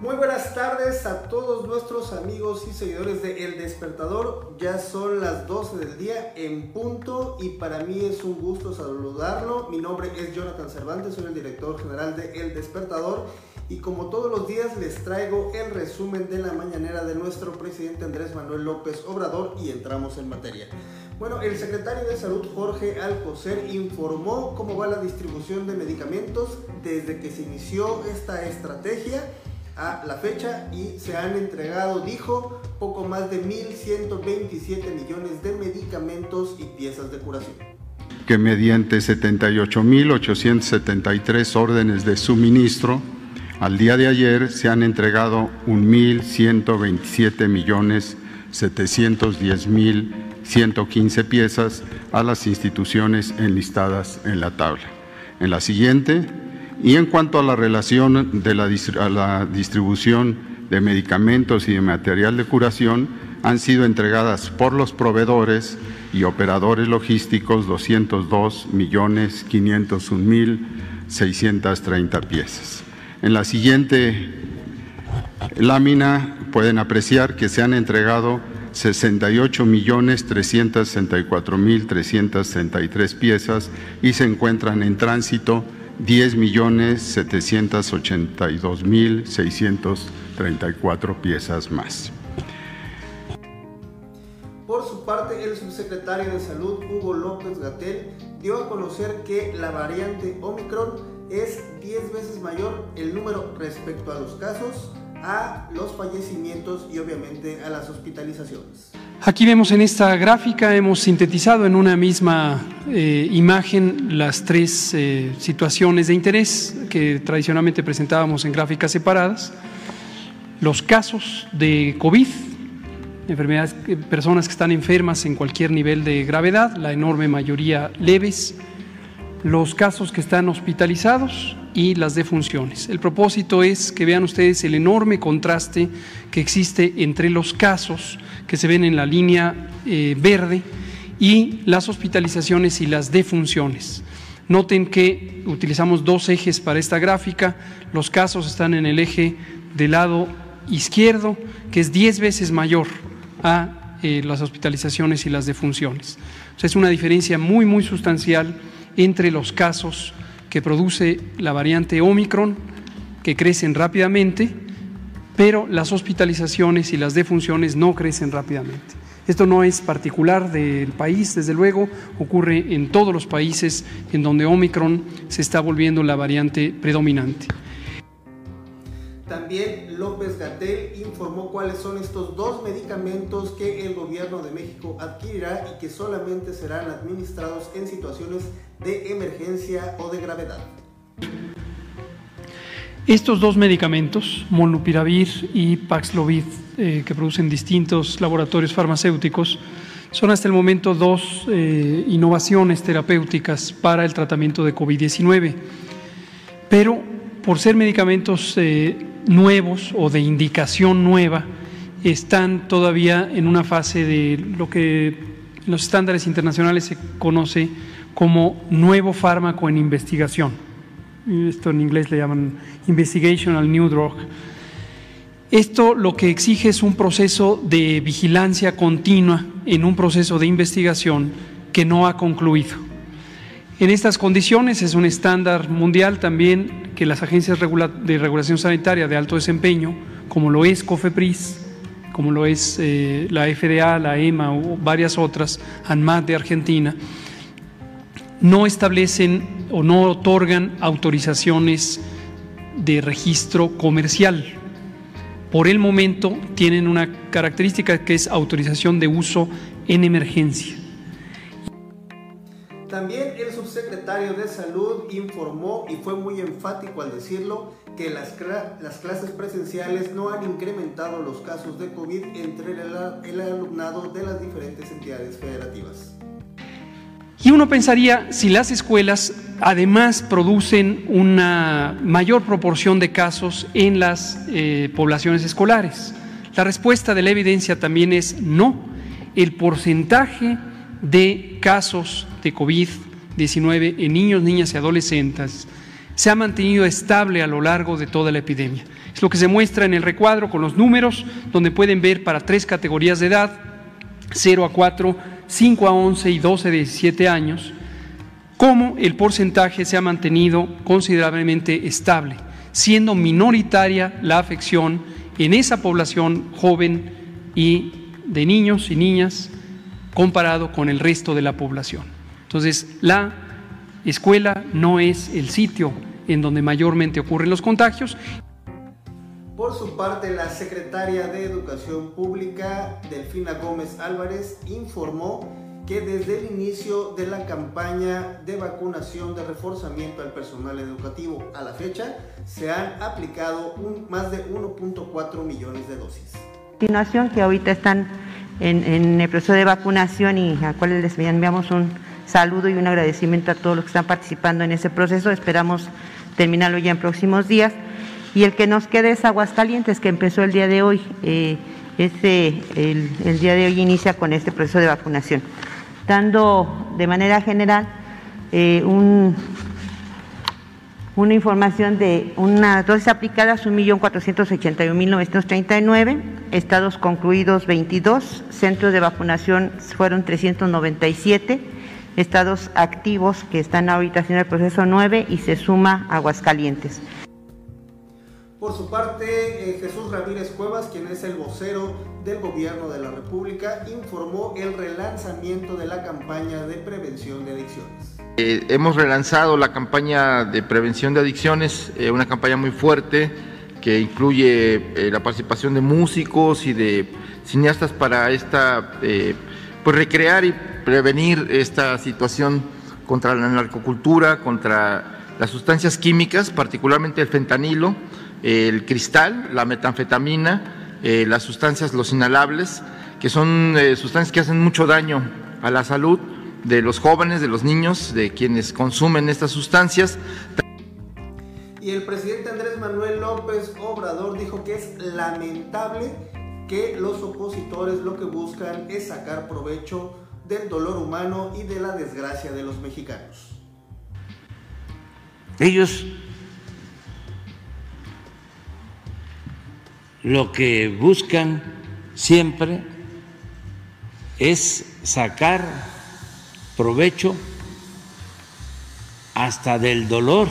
Muy buenas tardes a todos nuestros amigos y seguidores de El Despertador. Ya son las 12 del día en punto y para mí es un gusto saludarlo. Mi nombre es Jonathan Cervantes, soy el director general de El Despertador y como todos los días les traigo el resumen de la mañanera de nuestro presidente Andrés Manuel López Obrador y entramos en materia. Bueno, el secretario de Salud Jorge Alcocer informó cómo va la distribución de medicamentos desde que se inició esta estrategia a la fecha y se han entregado, dijo, poco más de 1.127 millones de medicamentos y piezas de curación. Que mediante 78.873 órdenes de suministro, al día de ayer se han entregado 1.127 millones 710 mil 115 piezas a las instituciones enlistadas en la tabla. En la siguiente, y en cuanto a la relación de la, distribución de medicamentos y de material de curación, han sido entregadas por los proveedores y operadores logísticos 202 millones 501 mil 630 piezas. En la siguiente lámina pueden apreciar que se han entregado 68 millones 364 mil 363 piezas y se encuentran en tránsito 10 millones 782 mil 634 piezas más. Por su parte, el subsecretario de Salud, Hugo López Gatel, dio a conocer que la variante Omicron es 10 veces mayor el número respecto a los casos, a los fallecimientos y obviamente a las hospitalizaciones. Aquí vemos en esta gráfica, hemos sintetizado en una misma eh, imagen las tres eh, situaciones de interés que tradicionalmente presentábamos en gráficas separadas. Los casos de COVID, enfermedades, eh, personas que están enfermas en cualquier nivel de gravedad, la enorme mayoría leves, los casos que están hospitalizados y las defunciones. El propósito es que vean ustedes el enorme contraste que existe entre los casos que se ven en la línea eh, verde y las hospitalizaciones y las defunciones. Noten que utilizamos dos ejes para esta gráfica. Los casos están en el eje del lado izquierdo, que es 10 veces mayor a eh, las hospitalizaciones y las defunciones. es una diferencia muy, muy sustancial entre los casos que produce la variante Omicron, que crecen rápidamente, pero las hospitalizaciones y las defunciones no crecen rápidamente. Esto no es particular del país, desde luego, ocurre en todos los países en donde Omicron se está volviendo la variante predominante. También López Gatel informó cuáles son estos dos medicamentos que el gobierno de México adquirirá y que solamente serán administrados en situaciones de emergencia o de gravedad. Estos dos medicamentos, molnupiravir y Paxlovid, eh, que producen distintos laboratorios farmacéuticos, son hasta el momento dos eh, innovaciones terapéuticas para el tratamiento de COVID-19. Pero por ser medicamentos eh, nuevos o de indicación nueva, están todavía en una fase de lo que en los estándares internacionales se conoce como nuevo fármaco en investigación esto en inglés le llaman Investigational New Drug. Esto lo que exige es un proceso de vigilancia continua en un proceso de investigación que no ha concluido. En estas condiciones es un estándar mundial también que las agencias de regulación sanitaria de alto desempeño, como lo es COFEPRIS, como lo es eh, la FDA, la EMA o varias otras, ANMAT de Argentina, no establecen o no otorgan autorizaciones de registro comercial. Por el momento tienen una característica que es autorización de uso en emergencia. También el subsecretario de Salud informó y fue muy enfático al decirlo que las, las clases presenciales no han incrementado los casos de COVID entre el alumnado de las diferentes entidades federativas. Y uno pensaría, si las escuelas además producen una mayor proporción de casos en las eh, poblaciones escolares. La respuesta de la evidencia también es no. El porcentaje de casos de COVID-19 en niños, niñas y adolescentes se ha mantenido estable a lo largo de toda la epidemia. Es lo que se muestra en el recuadro con los números, donde pueden ver para tres categorías de edad, 0 a 4, 5 a 11 y 12 a 17 años, cómo el porcentaje se ha mantenido considerablemente estable, siendo minoritaria la afección en esa población joven y de niños y niñas comparado con el resto de la población. Entonces, la escuela no es el sitio en donde mayormente ocurren los contagios. Por su parte, la secretaria de Educación Pública, Delfina Gómez Álvarez, informó que desde el inicio de la campaña de vacunación de reforzamiento al personal educativo a la fecha, se han aplicado más de 1.4 millones de dosis. Continuación, que ahorita están en, el proceso de vacunación y a cuales les enviamos un saludo y un agradecimiento a todos los que están participando en ese proceso. Esperamos terminarlo ya en próximos días. Y el que nos queda es Aguascalientes, que empezó el día de hoy. Este, el, día de hoy inicia con este proceso de vacunación, dando de manera general eh, un, una información de una dosis aplicadas 1.481.939, estados concluidos 22, centros de vacunación fueron 397, estados activos que están ahorita haciendo el proceso 9 y se suma Aguascalientes. Por su parte, eh, Jesús Ramírez Cuevas, quien es el vocero del Gobierno de la República, informó el relanzamiento de la campaña de prevención de adicciones. Eh, hemos relanzado la campaña de prevención de adicciones, eh, una campaña muy fuerte que incluye la participación de músicos y de cineastas para esta, pues recrear y prevenir esta situación contra la narcocultura, contra las sustancias químicas, particularmente el fentanilo el cristal, la metanfetamina, eh, las sustancias, los inhalables, que son eh, sustancias que hacen mucho daño a la salud de los jóvenes, de los niños, de quienes consumen estas sustancias. Y el presidente Andrés Manuel López Obrador dijo que es lamentable que los opositores lo que buscan es sacar provecho del dolor humano y de la desgracia de los mexicanos. Ellos lo que buscan siempre es sacar provecho hasta del dolor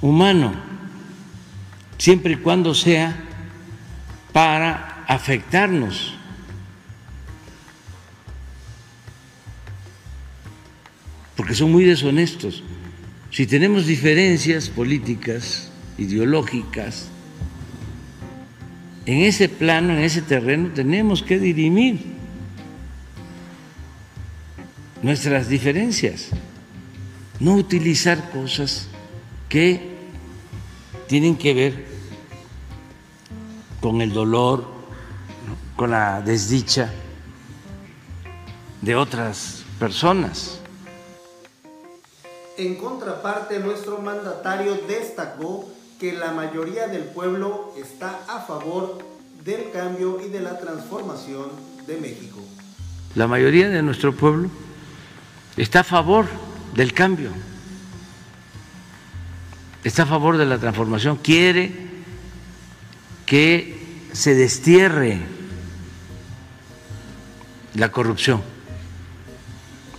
humano, siempre y cuando sea para afectarnos. Porque son muy deshonestos. Si tenemos diferencias políticas, ideológicas, en ese plano, en ese terreno, tenemos que dirimir nuestras diferencias, no utilizar cosas que tienen que ver con el dolor, con la desdicha de otras personas. En contraparte, nuestro mandatario destacó que la mayoría del pueblo está a favor del cambio y de la transformación de México. La mayoría de nuestro pueblo está a favor del cambio, está a favor de la transformación, quiere que se destierre la corrupción.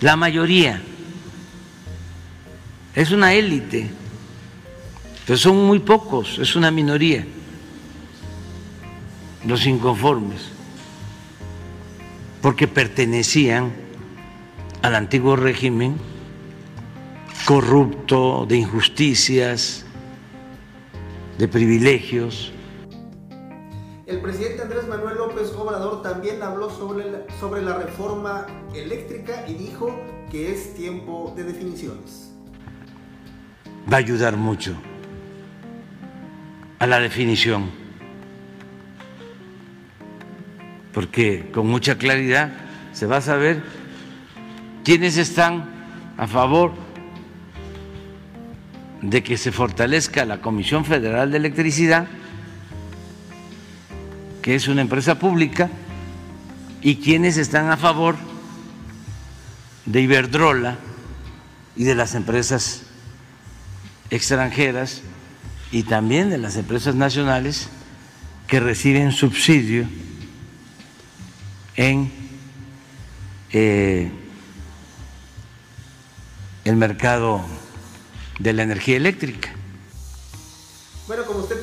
La mayoría es una élite pero son muy pocos, es una minoría, los inconformes, porque pertenecían al antiguo régimen corrupto, de injusticias, de privilegios. El presidente Andrés Manuel López Obrador también habló sobre la, sobre la reforma eléctrica y dijo que es tiempo de definiciones. Va a ayudar mucho a la definición, porque con mucha claridad se va a saber quiénes están a favor de que se fortalezca la Comisión Federal de Electricidad, que es una empresa pública, y quiénes están a favor de Iberdrola y de las empresas extranjeras y también de las empresas nacionales que reciben subsidio en eh, el mercado de la energía eléctrica. Bueno, como usted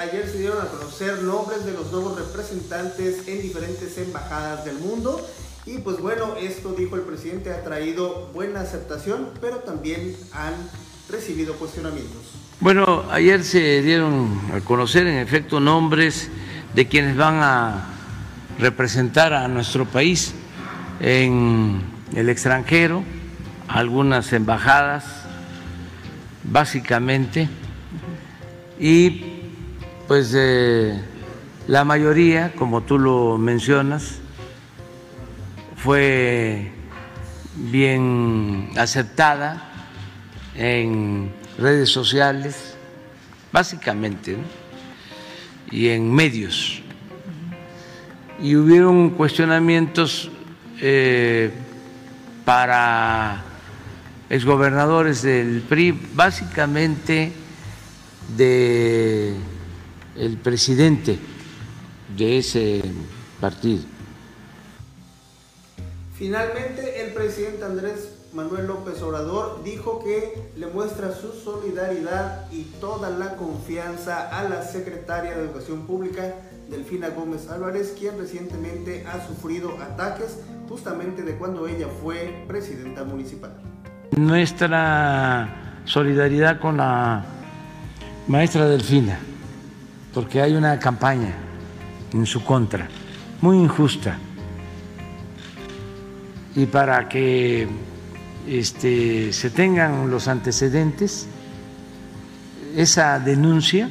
ayer se dieron a conocer nombres de los nuevos representantes en diferentes embajadas del mundo. Y pues bueno, esto dijo el presidente ha traído buena aceptación, pero también han recibido cuestionamientos. Bueno, ayer se dieron a conocer en efecto nombres de quienes van a representar a nuestro país en el extranjero, algunas embajadas, básicamente, y pues eh, la mayoría, como tú lo mencionas, fue bien aceptada en redes sociales, básicamente, y en medios. Y hubieron cuestionamientos eh, para exgobernadores del PRI, básicamente de el presidente de ese partido. Finalmente, el presidente Andrés Manuel López Obrador dijo que le muestra su solidaridad y toda la confianza a la secretaria de Educación Pública, Delfina Gómez Álvarez, quien recientemente ha sufrido ataques justamente de cuando ella fue presidenta municipal. Nuestra solidaridad con la maestra Delfina, porque hay una campaña en su contra, muy injusta, y para que este, se tengan los antecedentes, esa denuncia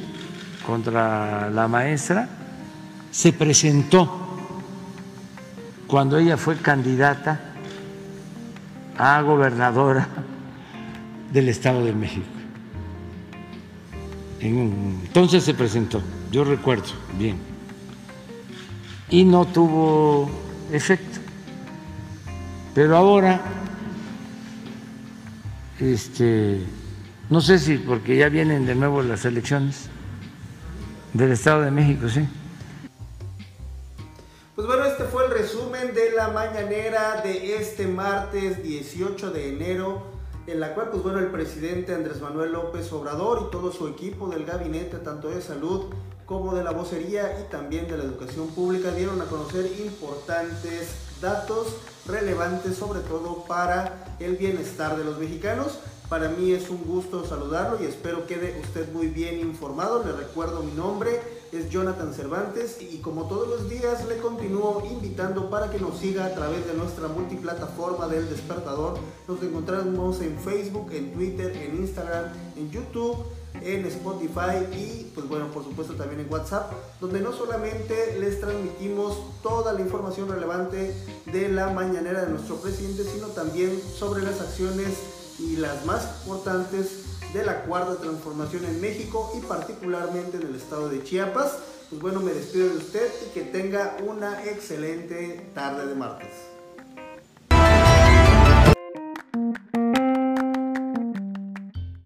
contra la maestra se presentó cuando ella fue candidata a gobernadora del Estado de México. Entonces se presentó, yo recuerdo bien, y no tuvo efecto. Pero ahora este, no sé si porque ya vienen de nuevo las elecciones del Estado de México, sí. Pues bueno, este fue el resumen de la mañanera de este martes 18 de enero, en la cual pues bueno, el presidente Andrés Manuel López Obrador y todo su equipo del gabinete, tanto de salud como de la vocería y también de la educación pública, dieron a conocer importantes datos relevantes sobre todo para el bienestar de los mexicanos. Para mí es un gusto saludarlo y espero quede usted muy bien informado. Le recuerdo mi nombre, es Jonathan Cervantes y como todos los días le continúo invitando para que nos siga a través de nuestra multiplataforma del despertador. Nos encontramos en Facebook, en Twitter, en Instagram, en YouTube en Spotify y pues bueno, por supuesto también en WhatsApp, donde no solamente les transmitimos toda la información relevante de la mañanera de nuestro presidente, sino también sobre las acciones y las más importantes de la cuarta transformación en México y particularmente en el estado de Chiapas. Pues bueno, me despido de usted y que tenga una excelente tarde de martes.